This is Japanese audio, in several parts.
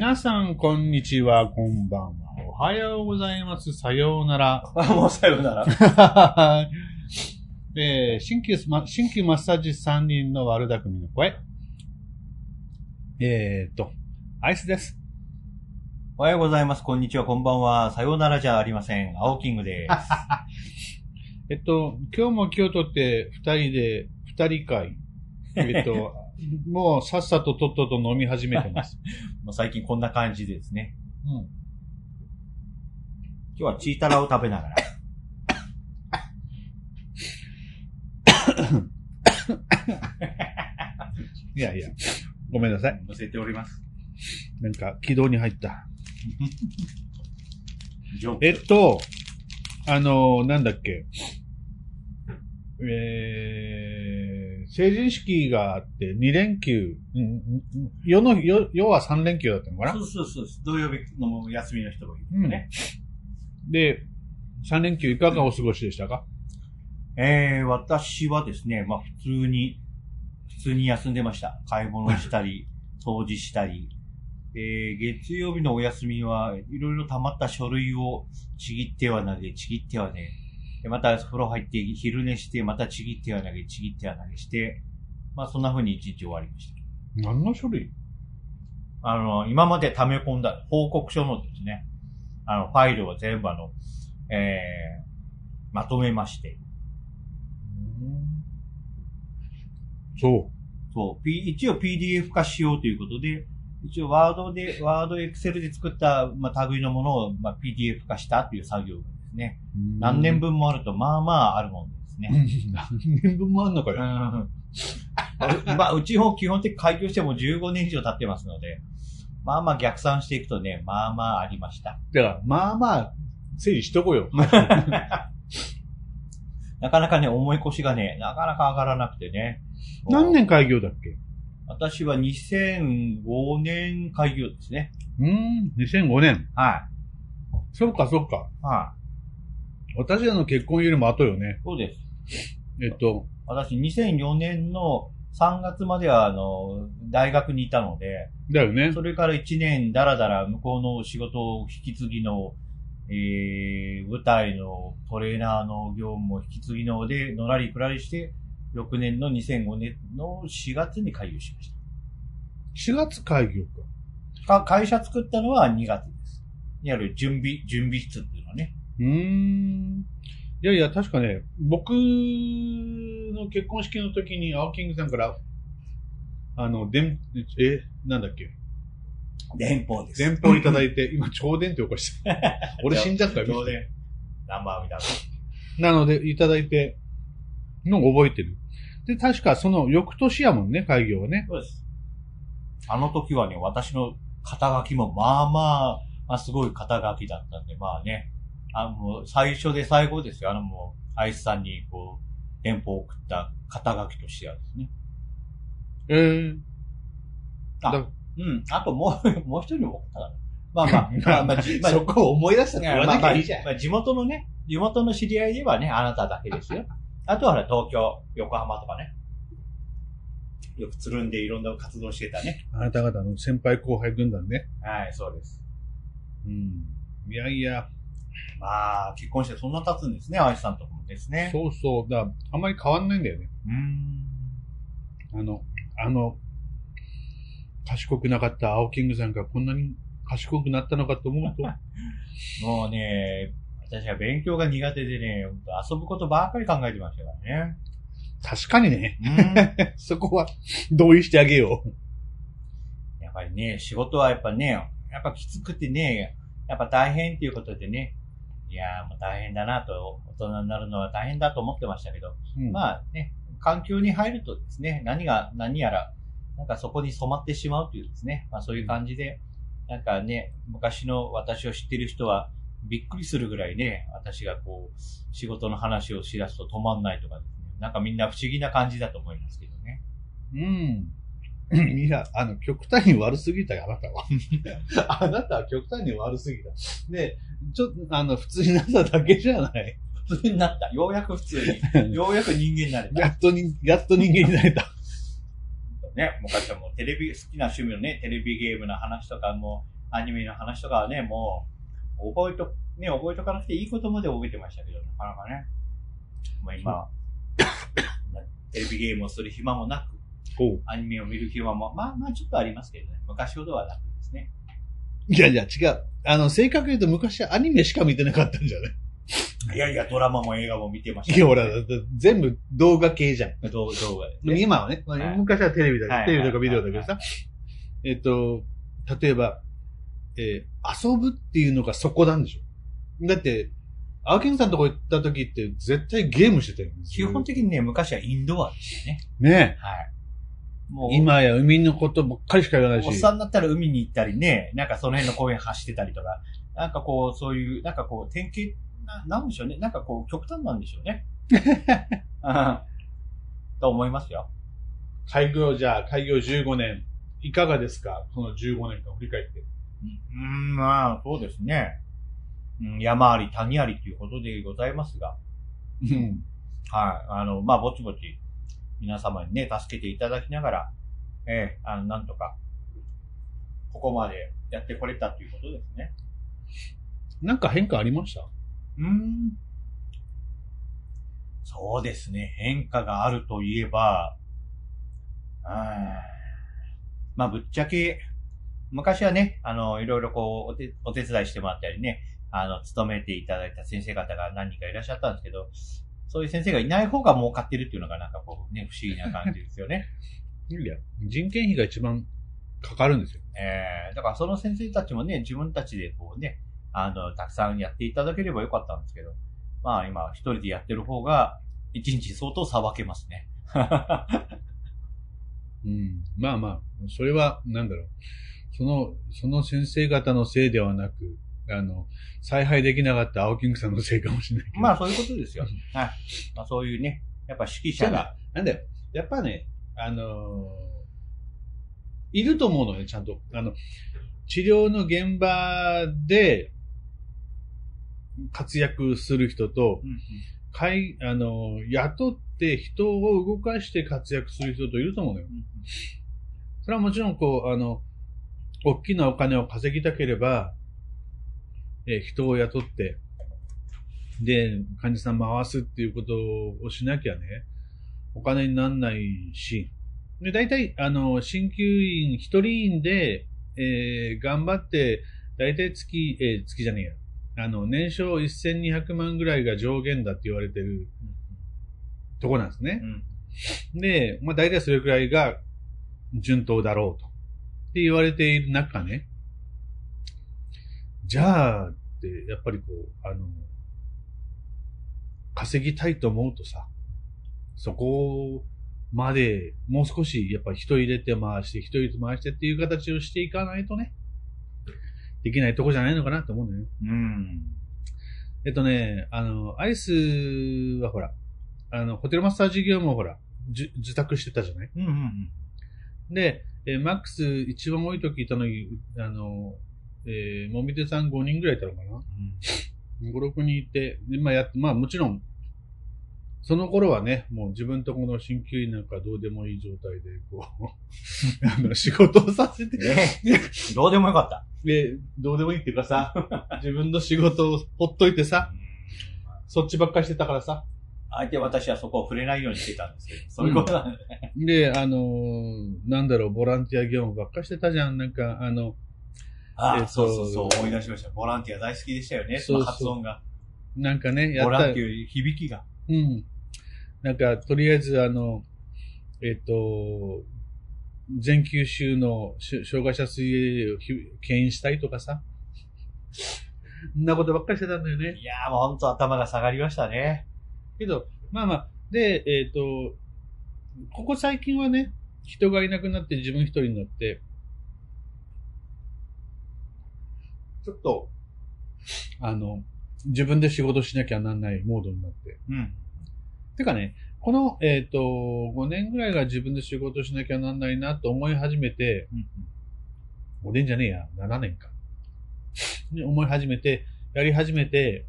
皆さん、こんにちは、こんばんは。おはようございます。さようなら。あ、もうさようなら。えー新規マ、新規マッサージ3人の悪巧みの声。えーっと、アイスです。おはようございます。こんにちは。こんばんは。さようならじゃありません。青キングです。えっと、今日も京都って二人で、二人会。えっと、もうさっさととっとと飲み始めてます。最近こんな感じですね。うん。今日はチータラを食べながら。いやいや、ごめんなさい。乗せております。なんか、軌道に入った。ジョークえっと、あの、なんだっけ。えー、成人式があって2連休、うんうん世の、世世は3連休だったのかな？そうそうそう。土曜日の休みの人がいるね。で、3連休いかがお過ごしでしたか？えー、私はですね、まあ普通に、普通に休んでました。買い物したり、掃除したり。えー、月曜日のお休みはいろいろ溜まった書類をちぎっては投げ、ちぎってはね、でまた風呂入って昼寝して、またちぎっては投げ、ちぎっては投げして、まあそんな風に一日終わりました。何の書類あの、今まで溜め込んだ報告書のですね、あの、ファイルを全部あの、えー、まとめまして、そそう、P、一応 PDF 化しようということで、一応ワードで、ワードエクセルで作った、まあ、類のものを、まあ、PDF 化したという作業がですね、う。何年分もあると、まあまああるもんですね。何年分もあんのかうん。よ。まあ、うちも基本的に開業しても15年以上経ってますので、まあまあ逆算していくとね、まあまあありました。だから、まあまあ、整理しとこうよ。なかなかね、重い腰がね、なかなか上がらなくてね。何年開業だっけ？私は2005年開業ですね。うーん、2005年。はそっかそっか。い。はい。私らの結婚よりも後よね。そうです。えっと、私、2004年の3月までは、あの、大学にいたので、だよね。それから1年だらだら向こうの仕事を引き継ぎの、えー、舞台のトレーナーの業務を引き継ぎので、のらりくらりして、翌年の2005年の4月に開業しまし4月開業か。た。か会社作ったのは2月です。いわゆる準備、準備室っていうん。いやいや、確かね、僕の結婚式の時に、青キングさんから、あの、でん、え、なんだっけ、電報です。電報いただいて、今、超電って起こして。俺死んじゃったよ。当然。ナンバーみたいなので、いただいて、のを覚えてる。で、確かその翌年やもんね、開業はね。そうです。あの時はね、私の肩書きもまあまあ、まあ、すごい肩書きだったんで、まあね、あの、最初で最後ですよ。あのもう、アイスさんにこう、電報を送った肩書きとしてはですね。えー、あだう？ん。あともう、もう一人も送ったから。まあまあ、まあまあ、じまあ、そこを思い出したいって言わなきゃいいじゃん。まあ地元のね、地元の知り合いではね、あなただけですよ。あとはほら、東京、横浜とかね。よくつるんでいろんな活動してたね。あなた方の先輩後輩軍団ね。はい、そうです。うん。いやいや、まあ、結婚してそんな経つんですね、愛さんとこもですね。そうそう。だあんまり変わんないんだよね。う。ーん。あの、あの、賢くなかった青キングさんがこんなに賢くなったのかと思うと、もうね、私は勉強が苦手でね、遊ぶことばっかり考えてましたからね。確かにね、うん。そこは同意してあげよう。やっぱりね、仕事はやっぱね、やっぱきつくてね、やっぱ大変っていうことでね、いやーもう大変だなと、大人になるのは大変だと思ってましたけど、うんまあね、環境に入るとですね、何が、何やら、なんかそこに染まってしまうというですね、まあそういう感じで、なんかね、昔の私を知ってる人はびっくりするぐらいね、私がこう、仕事の話をしだすと止まんないとかですね、なんかみんな不思議な感じだと思いますけどね。うん。いや、あの、極端に悪すぎたよ、あなたは。あなたは極端に悪すぎた。で、ちょっと、あの、普通になっただけじゃない。普通になった。ようやく普通に。ようやく人間になれた。やっとに、やっと人間になれた。どね、昔はもうテレビ、好きな趣味のね、テレビゲームの話とかも、アニメの話とかはね、もう、覚えと、ね、覚えとかなくていいことまで覚えてましたけど、なかなかね。まあ今、テレビゲームをする暇もなく、アニメを見る暇も、まあまあちょっとありますけどね。昔ほどはなくですね。いやいや、違う。あの、正確に言うと昔はアニメしか見てなかったんじゃない？いやいや、ドラマも映画も見てました、いや、ほら、全部動画系じゃん。動動画ですね。今はね、昔はテレビだけど、はいテレビとかビデオだけどさ、えっと、例えば、えー遊ぶっていうのがそこなんでしょだって、青木さんのとこ行った時って絶対ゲームしてたよ。基本的にね、昔はインドアでしたね。ねはい。もう、今や海のことばっかりしか言わないし。おっさんになったら海に行ったりね、なんかその辺の公園走ってたりとか、なんかこう、そういう、なんかこう、典型、ななんでしょうね。なんかこう、極端なんでしょうね。うんと思いますよ。開業じゃあ、開業15年。いかがですか？その15年間振り返って。うん、まあ、そうですね。うん山あり谷ありということでございますが、うん。はい。あの、まあ、ぼちぼち、皆様にね、助けていただきながら、ええあの、なんとか、ここまでやってこれたということですね。なんか変化ありました？うん。そうですね。変化があるといえば、うんまあ、ぶっちゃけ、昔はね、あの、いろいろこう、お手、お手伝いしてもらったりね、あの、勤めていただいた先生方が何人かいらっしゃったんですけど、そういう先生がいない方が儲かってるっていうのがなんかこうね、不思議な感じですよね。いや、人件費が一番かかるんですよ。えー、だからその先生たちもね、自分たちでこうね、あの、たくさんやっていただければよかったんですけど、まあ今一人でやってる方が、一日相当さばけますね。うん。まあまあ、それは、なんだろう。その、その先生方のせいではなく、あの、采配できなかった青キングさんのせいかもしれないけど。まあそういうことですよ。はい。まあそういうね、やっぱ指揮者が、なんだよ。やっぱね、あのーいると思うのね、ちゃんと。あの、治療の現場で活躍する人と、うんうんかい、あのー雇って人を動かして活躍する人といると思うのよ。うんそれはもちろん、こう、あの、大きなお金を稼ぎたければ、えー人を雇って、で、患者さん回すっていうことをしなきゃね、お金になんないし、で、大体、あの、鍼灸院、一人院で、えー頑張って、大体月、えー月じゃねえや。あの、年商1200万ぐらいが上限だって言われてるとこなんですねう。んで、まあ大体それくらいが順当だろうと。って言われている中ね。じゃあ、って、やっぱりこう、あの、稼ぎたいと思うとさ、そこまで、もう少し、やっぱり人入れて回して、人入れて回してっていう形をしていかないとね、できないとこじゃないのかなと思うのよ。うん。えっとね、あの、アイスはほら、あの、ホテルマッサージ業もほら、じ受託してたじゃない？うんうんうん。で、えーマックス一番多い時いたのに、あの、えー、もみ手さん5人ぐらいいたのかな ?5、6人いて、で、まあやって、まあもちろん、その頃はね、もう自分とこの鍼灸院なんかどうでもいい状態で、こう、あの仕事をさせて、ねどうでもよかった。で、どうでもいいっていうかさ、自分の仕事をほっといてさ、そっちばっかりしてたからさ、相手私はそこを触れないようにしてたんですけど、そういうことなんですね。で、あのーなんだろう、ボランティア業務ばっかりしてたじゃん。なんか、あの、あそうそうそう、思い出しました。ボランティア大好きでしたよね、その発音が。なんかね、やボったランティア、響きが。うん。なんか、とりあえず、あの、えっと、全九州のし障害者水泳をひ牽引したいとかさ。そんなことばっかりしてたんだよね。いやーもうほんと頭が下がりましたね。けど、まあまあ、で、えっ、と、ここ最近はね、人がいなくなって自分一人になって、ちょっと、あの、自分で仕事しなきゃなんないモードになって。うん。てかね、この、えっ、と、5年ぐらいが自分で仕事しなきゃなんないなと思い始めて、5年じゃねえや、7年か。に思い始めて、やり始めて、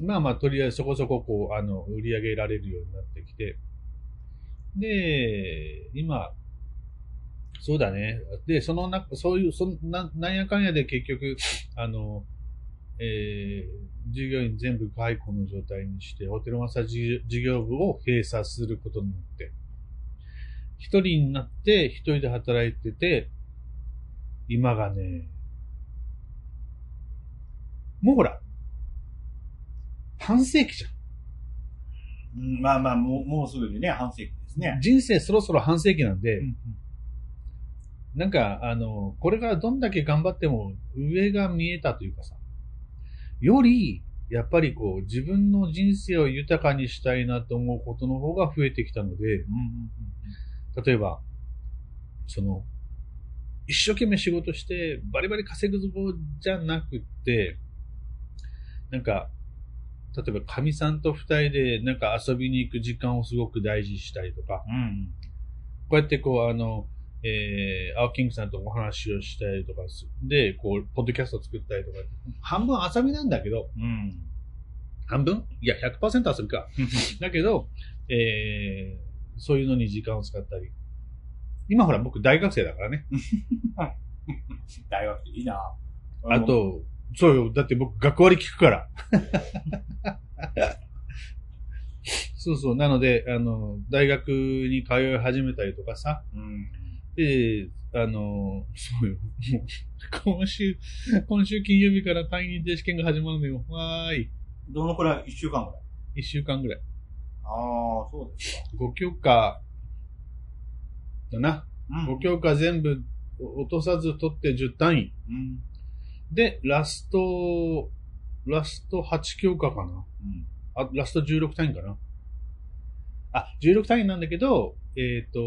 まあまあ、とりあえずそこそここう、あの、売り上げられるようになってきて、で、今、そうだね。で、そのな、そういう、そんな、なんやかんやで結局、あの、えー、従業員全部解雇の状態にして、ホテルマッサージ事業部を閉鎖することになって、一人になって、一人で働いてて、今がね、もうほら、半世紀じゃん。うんまあまあ、もう、もうすぐでね、半世紀ですね。人生そろそろ半世紀なんで、うんなんか、あの、これからどんだけ頑張っても上が見えたというかさ、より、やっぱりこう、自分の人生を豊かにしたいなと思うことの方が増えてきたので、例えば、その、一生懸命仕事して、バリバリ稼ぐぞじゃなくって、なんか、例えば、神さんと二人で、なんか遊びに行く時間をすごく大事にしたりとか、うんうん。こうやってこう、あの、えー、青キングさんとお話をしたりとかすで、こう、ポッドキャストを作ったりとか、半分遊びなんだけど、うん。半分？いや、100%遊びか。だけど、えー、そういうのに時間を使ったり。今ほら、僕大学生だからね。大学生いいなあ、と、そうよ。だって僕学割聞くから。そうそう。なので、あの、大学に通い始めたりとかさ。うん。で、あの、そうよ。もう、今週、今週金曜日から会員認定試験が始まるのよ。わーい。どのくらい？一週間ぐらい？一週間ぐらい。ああ、そうですか。5教科、だな。うん5教科全部落とさず取って10単位。うん。で、ラスト、ラスト8教科かな。うん。あ、ラスト16単位かな。あ、16単位なんだけど、えっ、と、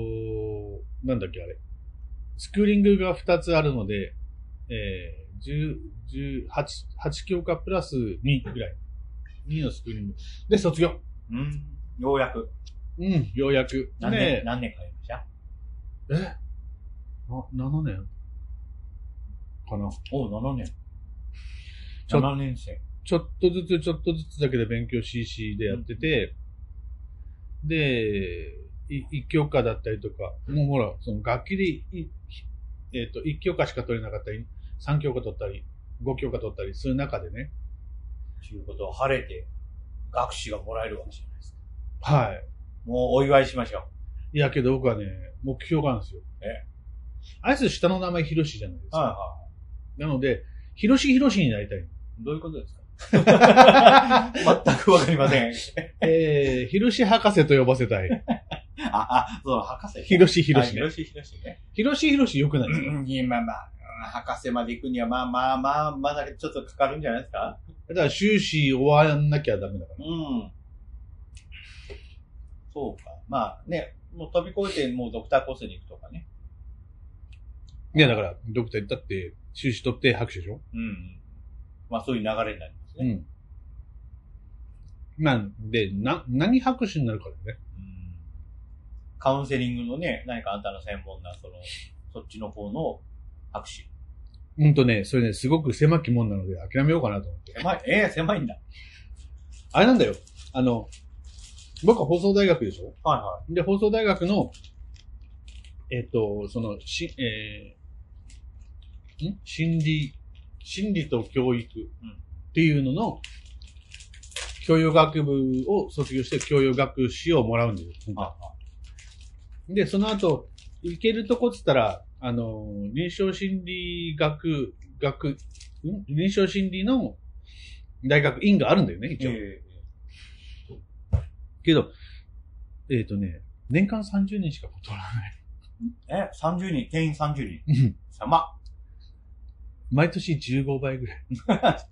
なんだっけあれ。スクーリングが2つあるので、えー、10、18、8教科プラス2ぐらい。2のスクーリング。で、卒業。うん。ようやく。うん、ようやく。何年、ね何年かかりました？え、えあ、7年かな。おう、7年。ちょ7年生。ちょっとずつちょっとずつだけで勉強 CC でやってて、で、い一教科だったりとか、もうほら、その楽器でい、いえっ、と、一教科しか取れなかったり、三教科取ったり、五教科取ったりする中でね、ということは晴れて学士がもらえるわけじゃないですか。はい。もうお祝いしましょいやけど僕はね、目標があるんですよ。えあいつ下の名前ヒロシじゃないですう。か。はいはなので、ヒロシヒロシになりたい。い。どういうことですか？全くわかりません。えー、ヒロシ博士と呼ばせたい。あ、あ、そう、博士。ヒロシヒロシねあヒロ。シ、ヒロシね。ヒロシヒロシ良くないですか？うん、まあまあ、うん博士まで行くには、まあまあまあ、まだちょっとかかるんじゃないですかだから終始終わらなきゃダメだから。うん。そうか。まあね、もう飛び越えてもうドクターコースに行くとかね。いや、だから、ドクター行ったって、修士取って拍手でしょうん。まあそういう流れになりますね。ん。まあ、で、な、何拍手になるかだよね。うんカウンセリングのね、何かあんたの専門な、その、そっちの方の拍手。うんとね、それね、すごく狭きもんなので諦めようかなと思って。狭い、ええ狭いんだ。あれなんだよ。あの、僕は放送大学でしょ？はいはで、放送大学の、えっ、と、その、し、えー、ん？心理、心理と教育っていうのの、教養学部を卒業して教養学士をもらうんですよ。で、その後、行けるとこっつったら、あの、臨床心理学、学、ん？臨床心理の大学院があるんだよね、い。一応。えけど、えっ、とね、年間30人しか断らない。ええ、30人、定員30人？うん様。毎年15倍ぐらい。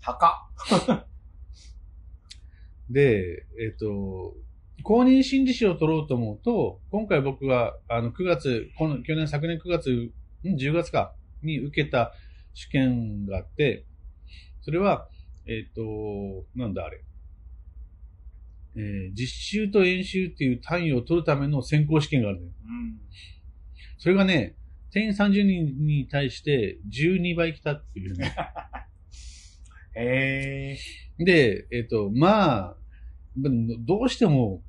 高っ。で、えっ、と、公認心理師を取ろうと思うと、今回僕が、あの、9月、この、去年、昨年9月、ん ?10 月か、に受けた試験があって、それは、えっ、と、なんだあれ。えー実習と演習っていう単位を取るための選考試験があるのよ。うん。それがね、定員30人に対して12倍来たっていうね。へえ。で、えっ、と、まあ、どうしても、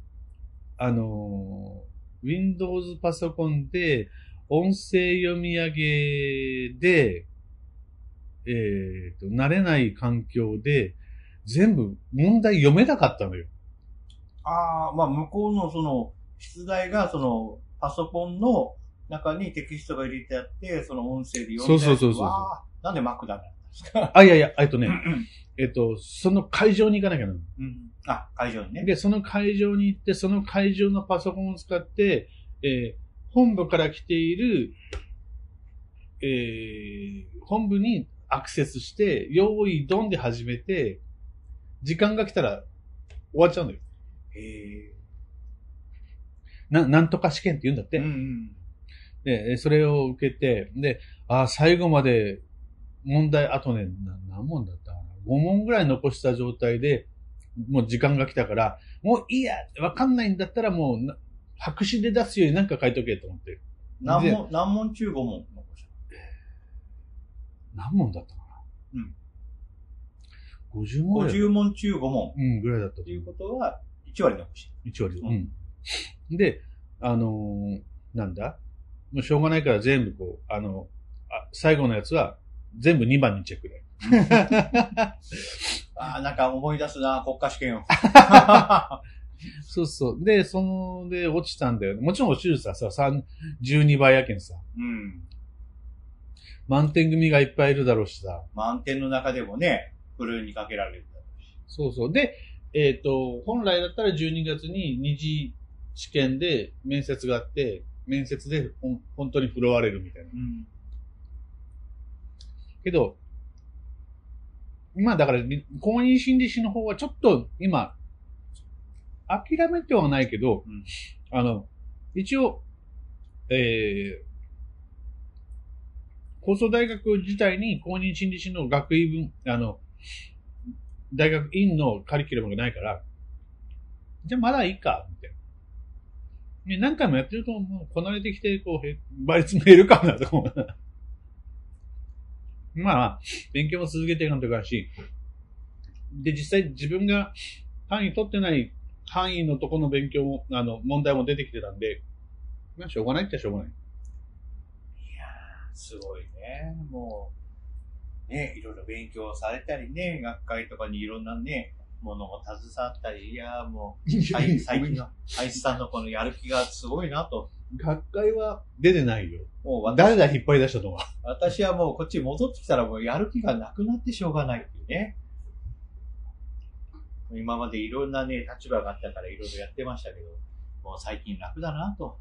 あの、Windows パソコンで音声読み上げで、えっ、と、慣れない環境で、全部問題読めなかったのよ。ああ、まあ向こうのその、出題がその、パソコンの中にテキストが入れてあって、その音声で読んでそうそうそうそうなんでマクダなんですかあ、いやいや、えっとね、えっと、その会場に行かなきゃならない。うん。あ、会場にね。で、その会場に行って、その会場のパソコンを使って、えー本部から来ている、えー本部にアクセスして、用意ドンで始めて、時間が来たら終わっちゃうんだよ。へえ。な、なんとか試験って言うんだって。うんうん。で、えそれを受けて、で、あー最後まで問題、あとね、な何問だったかな ?5 問ぐらい残した状態で、もう時間が来たから、もういいや、わかんないんだったらもうな、白紙で出すようになんか書いとけと思って。何問、何問中5問残した何問だったかな？うん。50問ぐらい。50問中5問。うん、ぐらいだったとということは、1割残し1割。ううん。で、あのーなんだ？もうしょうがないから全部こう、あの、あ最後のやつは全部2番にチェックで。た。ああ、なんか思い出すな、国家試験を。そうそう。で、その、で、落ちたんだよね。もちろん落ちるさ、さ、三12倍やけんさ。うん。満点組がいっぱいいるだろうしさ。満点の中でもね、ふるいにかけられるだろうし。そうそう。で、えっ、と、本来だったら12月に二次試験で面接があって、面接でほん本当に振るわれるみたいな。うん。けど、まあだから、公認心理師の方はちょっと今、諦めてはないけど、うんあの、一応、えー、放送大学自体に公認心理師の学位分、あの、大学院のカリキュラムがないから、じゃあまだいいか、みたいな。ね何回もやってると、もうこなれてきて、こう、へ倍率見えるかな、とか思う。まあまあ、勉強も続けていかんといかんし、で、実際自分が範囲取ってない範囲のとこの勉強も、あの、問題も出てきてたんで、まあ、しょうがないってしょうがない。いやー、すごいね。もう、ね、いろいろ勉強されたりね、学会とかにいろんなね、ものも携わったり、いやーもう、最 最近の、林さんのこのやる気がすごいなと。学会は出てないよ。もう私誰だ引っ張り出したのは。私はもうこっちに戻ってきたらもうやる気がなくなってしょうがないっていうね。今までいろんなね、立場があったからいろいろやってましたけど、もう最近楽だなと。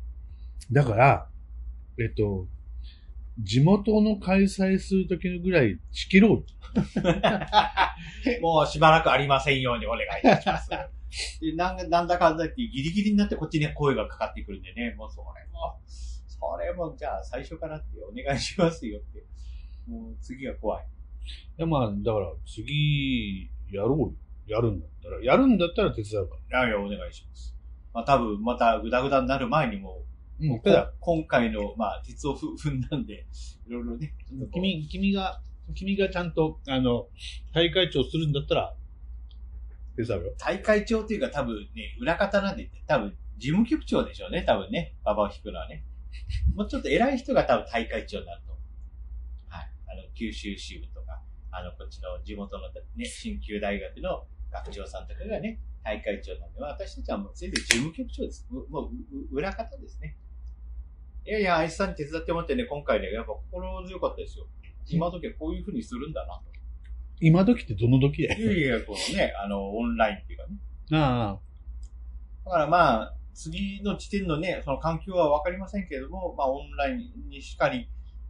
だから、えっと、地元の開催するときのぐらい仕切ろう。もうしばらくありませんようにお願いいたします。でなんなんだかんだってギリギリになってこっちに声がかかってくるんでね、もうそれも、それもじゃあ最初からってお願いしますよって。もう次が怖い。いやまあ、だから次、やろうよ。やるんだったら。やるんだったら手伝うから。いやいや、お願いします。まあ多分またグダグダになる前にもう、うん、ただ、今回の、まあ、鉄をふ 踏んだんで、いろいろね。君、君が、君がちゃんと、あの、大会長するんだったら、大会長っていうか多分ね、裏方なんで、多分事務局長でしょうね、多分ね。馬場を引くのはね。もうちょっと偉い人が多分大会長になると。はい。あの、九州支部とか、あの、こっちの地元のね、新旧大学の学長さんとかがね、大会長なんで、私たちはもう全然事務局長です。もう、う裏方ですね。いやいや、愛さんに手伝ってもらってね、今回ね、やっぱ心強かったですよ。今時はこういう風にするんだなと。今時ってどの時や？いやいや、このね、あの、オンラインっていうかね。ああ、だからまあ、次の地点のね、その環境はわかりませんけれども、まあ、オンラインにしかり、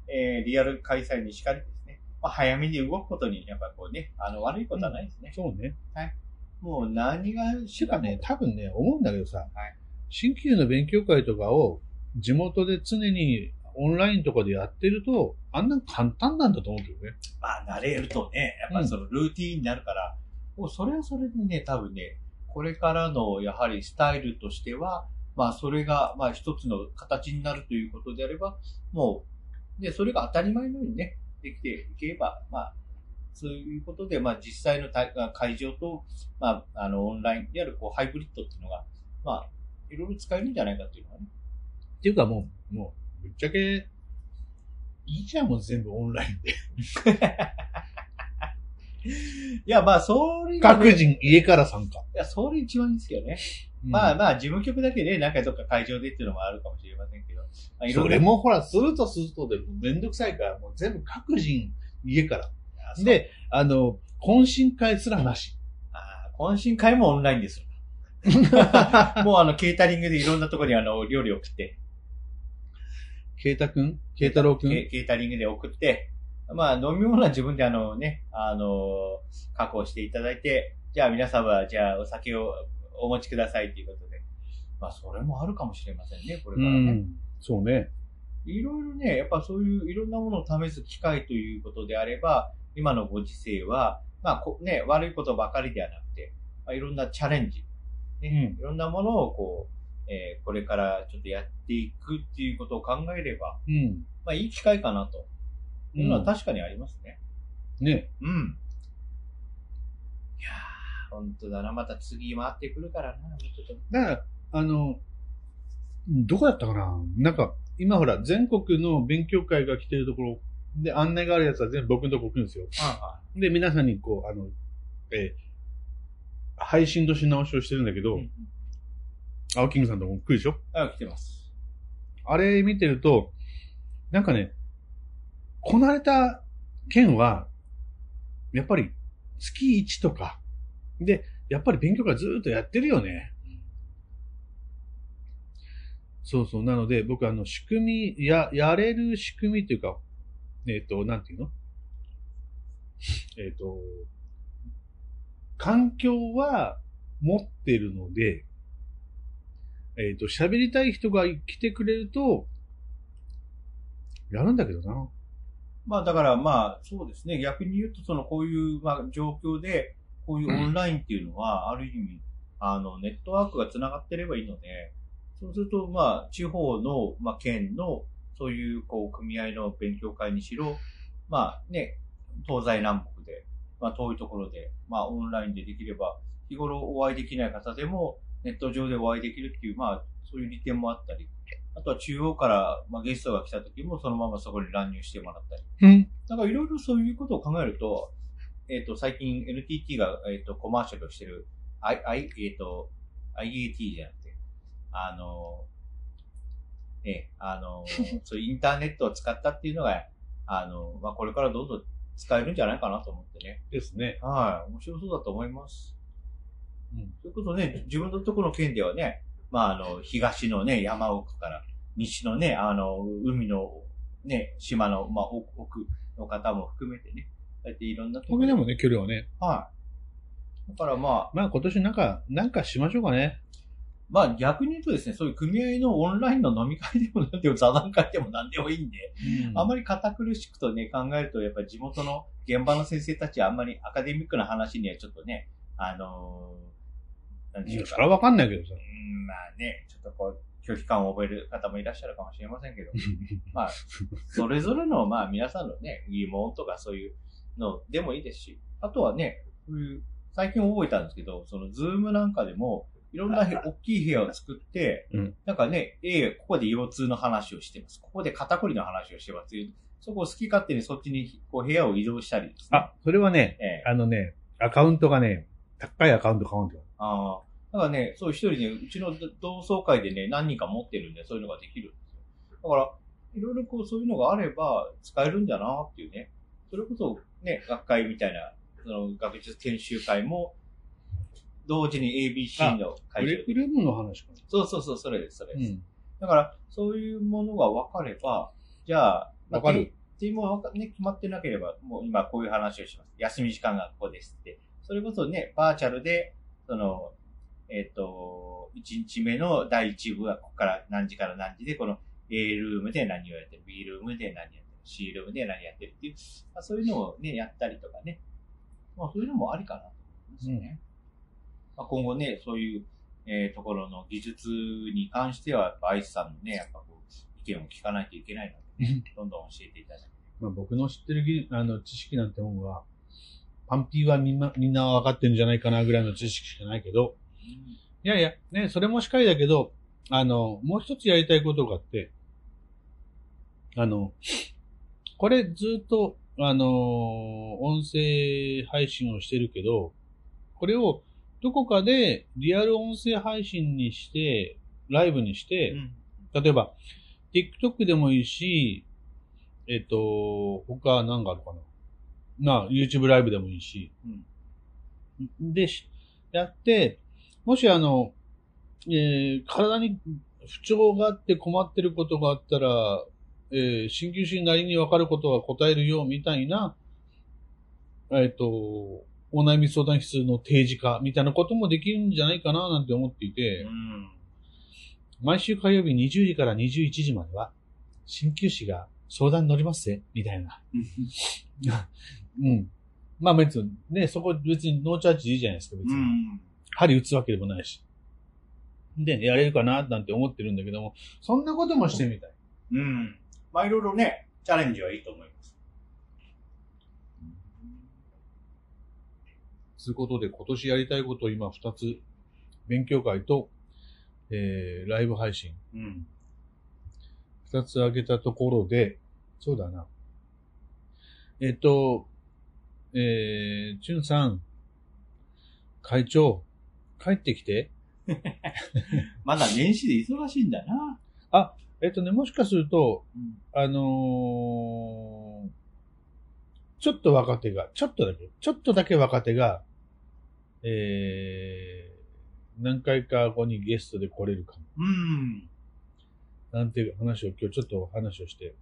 えー、リアル開催にしかりですね。まあ、早めに動くことに、やっぱこうね、あの、悪いことはないですね。そうね。もう何がてかね、多分ね、思うんだけどさ、はい新旧の勉強会とかを地元で常にオンラインとかでやってると、あんなん簡単なんだと思うけどね。まあ、慣れるとね、やっぱりそのルーティーンになるから、もうそれはそれでね、多分ね、これからのやはりスタイルとしては、まあそれが、まあ一つの形になるということであれば、もう、で、それが当たり前のようにね、できていけば、まあ、そういうことで、まあ実際の大会場と、まあ、あの、オンラインである、こう、ハイブリッドっていうのが、まあ、いろいろ使えるんじゃないかっていうのはね。っていうかもう、もう、ぶっちゃけ、いいじゃんもう全部オンラインで。いや、まあ、それがね、各人家から参加。いや、それ一番いいんですけどね。うんまあまあ、事務局だけで、なんかどっか会場でっていうのもあるかもしれませんけど。まあ、いろそんなれもほら、するとするとでもめんどくさいから、もう全部各人家から。で、あの、懇親会すらなし。ああ懇親会もオンラインですよ。もうあの、ケータリングでいろんなところにあの、料理送って、ケイタくんケイタロウくんケケータリングで送って、まあ、飲み物は自分であのね、あの、確保していただいて、じゃあ皆様、じゃあお酒をお持ちくださいということで。まあ、それもあるかもしれませんね、これうからね。ん。そうね。いろいろね、やっぱそういういろんなものを試す機会ということであれば、今のご時世は、まあこね、悪いことばかりではなくて、まあ、いろんなチャレンジ、ねいろんなものをこう、えーこれからちょっとやっていくっていうことを考えれば、うん。まあいい機会かなというのは確かにありますね。ね。うん。いやー、本当だな。また次回ってくるからな。もうちょっと。だから、あの、どこだったかな？なんか、今ほら、全国の勉強会が来てるところで案内があるやつは全部僕のとこ来るんですよ。はで、皆さんにこう、あの、えー配信とし直しをしてるんだけど、いはい。うん青キングさんとこ来るでしょ？あ、来てます。あれ見てると、なんかね、こなれた県は、やっぱり月1とか、で、やっぱり勉強会ずーっとやってるよね。そうそう。なので、僕あの、仕組み、や、やれる仕組みというか、えっ、と、なんていうの？えっ、と、環境は持ってるので、えっ、と、喋りたい人が来てくれると、やるんだけどな。まあだからまあそうですね。逆に言うとそのこういうまあ状況で、こういうオンラインっていうのは、ある意味、あの、ネットワークが繋がってればいいので、そうするとまあ地方の、まあ県の、そういうこう組合の勉強会にしろ、まあね、東西南北で、まあ遠いところで、まあオンラインでできれば、日頃お会いできない方でも、ネット上でお会いできるっていう、まあそういう利点もあったり、あとは中央から、まあ、ゲストが来た時もそのままそこに乱入してもらったり、うん。なんかいろいろそういうことを考えると、えっ、と、最近 NTT が、えっ、と、コマーシャルをしてる、I、I、えっ、と、IAT じゃなくて、あの、え、あの、そういうインターネットを使ったっていうのが、あの、まあ、これからどんどん使えるんじゃないかなと思ってね。ですね。はい。面白そうだと思います。うん。それこそね、自分のところの県ではね、まあ、あの、東のね、山奥から、西のね、あの、海の、ね、島の、まあ、奥奥の方も含めてね、そうやっていろんなところこれでもね、距離はね。はい。だからまあ、まあ今年なんか、なんかしましょうかね。まあ逆に言うとですね、そういう組合のオンラインの飲み会でもなんでも座談会でもなんでもいいんで、あまり、り堅苦しくとね、考えると、やっぱり地元の現場の先生たちはあんまりアカデミックな話にはちょっとね、あのー、なんでしょうか。それはわかんないけどさ。うんまあね、ちょっとこう、拒否感を覚える方もいらっしゃるかもしれませんけど、まあ、それぞれの、まあ皆さんのね、疑問とかそういうのでもいいですし、あとはね、こういう、最近覚えたんですけど、そのズームなんかでも、いろんなへ大きい部屋を作って、うんなんかね、A、ここで腰痛の話をしてます。ここで肩こりの話をしてます。そこを好き勝手にそっちにこう部屋を移動したりですね。あ、それはね、ええあのね、アカウントがね、高いアカウント買うんだよ。ああ。だからね、そう一人ね、うちの同窓会でね、何人か持ってるんで、そういうのができるんですよ。だから、いろいろこう、そういうのがあれば、使えるんだなっていうね。それこそ、ね、学会みたいな、その、学術研修会も、同時に ABC のブ会場レームの話かそうそうそう、それです、それな。です。ん。だから、そういうものが分かれば、じゃあ、まあ分かる。テーマは分かね、決まってなければ、もう今こういう話をします。休み時間がここですって。それこそね、バーチャルで、その、えっ、と、1日目の第1部はここから何時から何時で、この A ルームで何をやってる、B ルームで何やってる、C ルームで何やってるっていう、まあ、そういうのをね、やったりとかね。まあそういうのもありかなと思いますね。まあ、今後ね、そういう、えーところの技術に関しては、やっぱアイスさんのね、やっぱこう、意見を聞かないといけないので、ね、どんどん教えていただいて。まあ僕の知ってる技あの知識なんてもんは、パンピーはみんな、みんな分かってるんじゃないかなぐらいの知識しかないけど、いやいや、ね、それもしかりだけど、あの、もう一つやりたいことがあって、あの、これずっと、あのー音声配信をしてるけど、これをどこかでリアル音声配信にして、ライブにして、例えば、TikTok でもいいし、えっと、他何があるかな？なあ、YouTube ライブでもいいし。で、しやって、もしあの、えー体に不調があって困ってることがあったら、えー鍼灸師なりに分かることは答えるよ、みたいな、えっ、と、お悩み相談室の提示化みたいなこともできるんじゃないかな、なんて思っていて、うん。毎週火曜日20時から21時までは、鍼灸師が相談に乗りますぜ、みたいな。うん。まあ別に、ね、そこ別にノーチャージでいいじゃないですか、別に。うん。針打つわけでもないし。で、やれるかな、なんて思ってるんだけども、そんなこともしてみたい。うん。まあいろいろね、チャレンジはいいと思います。ということで、今年やりたいことを今二つ、勉強会と、えー、ライブ配信、うん。二つ挙げたところで、そうだな。えっと、えー、チュンさん、会長、帰ってきて。まだ年始で忙しいんだな。えっとね、もしかすると、うん。あのーちょっと若手が、ちょっとだけ、ちょっとだけ若手が、えー、何回か後にゲストで来れるかも。うん。なんていう話を今日ちょっと話をして。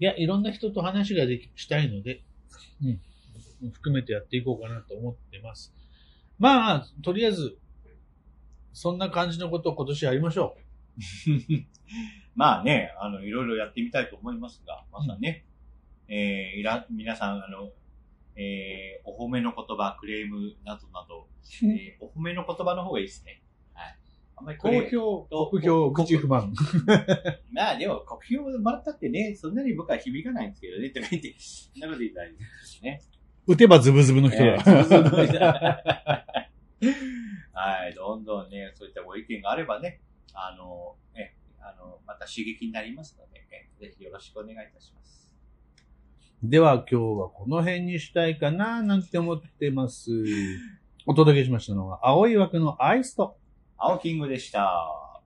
いや、いろんな人と話ができ、したいので、うん。含めてやっていこうかなと思ってます。まあ、とりあえず、そんな感じのことを今年やりましょ まあね、あの、いろいろやってみたいと思いますが、またね、えー、いら、皆さん、あの、えー、お褒めの言葉、クレームなどなど、う。えー、お褒めの言葉の方がいいですね。はい。あんまりこ好れ、評、口不満。まあでも、国評もらったってね、そんなに僕は響かないんですけどね、とか言って、そんなこと言ったらですね。打てばズブズブの人えだ。はい、どんどんね、そういったご意見があればね、あの、え、あの、また刺激になりますので、えぜひよろしくお願いいたします。では今日はこの辺にしたいかななんて思ってます。お届けしましたのは、青い枠のアイスと、青キングでした。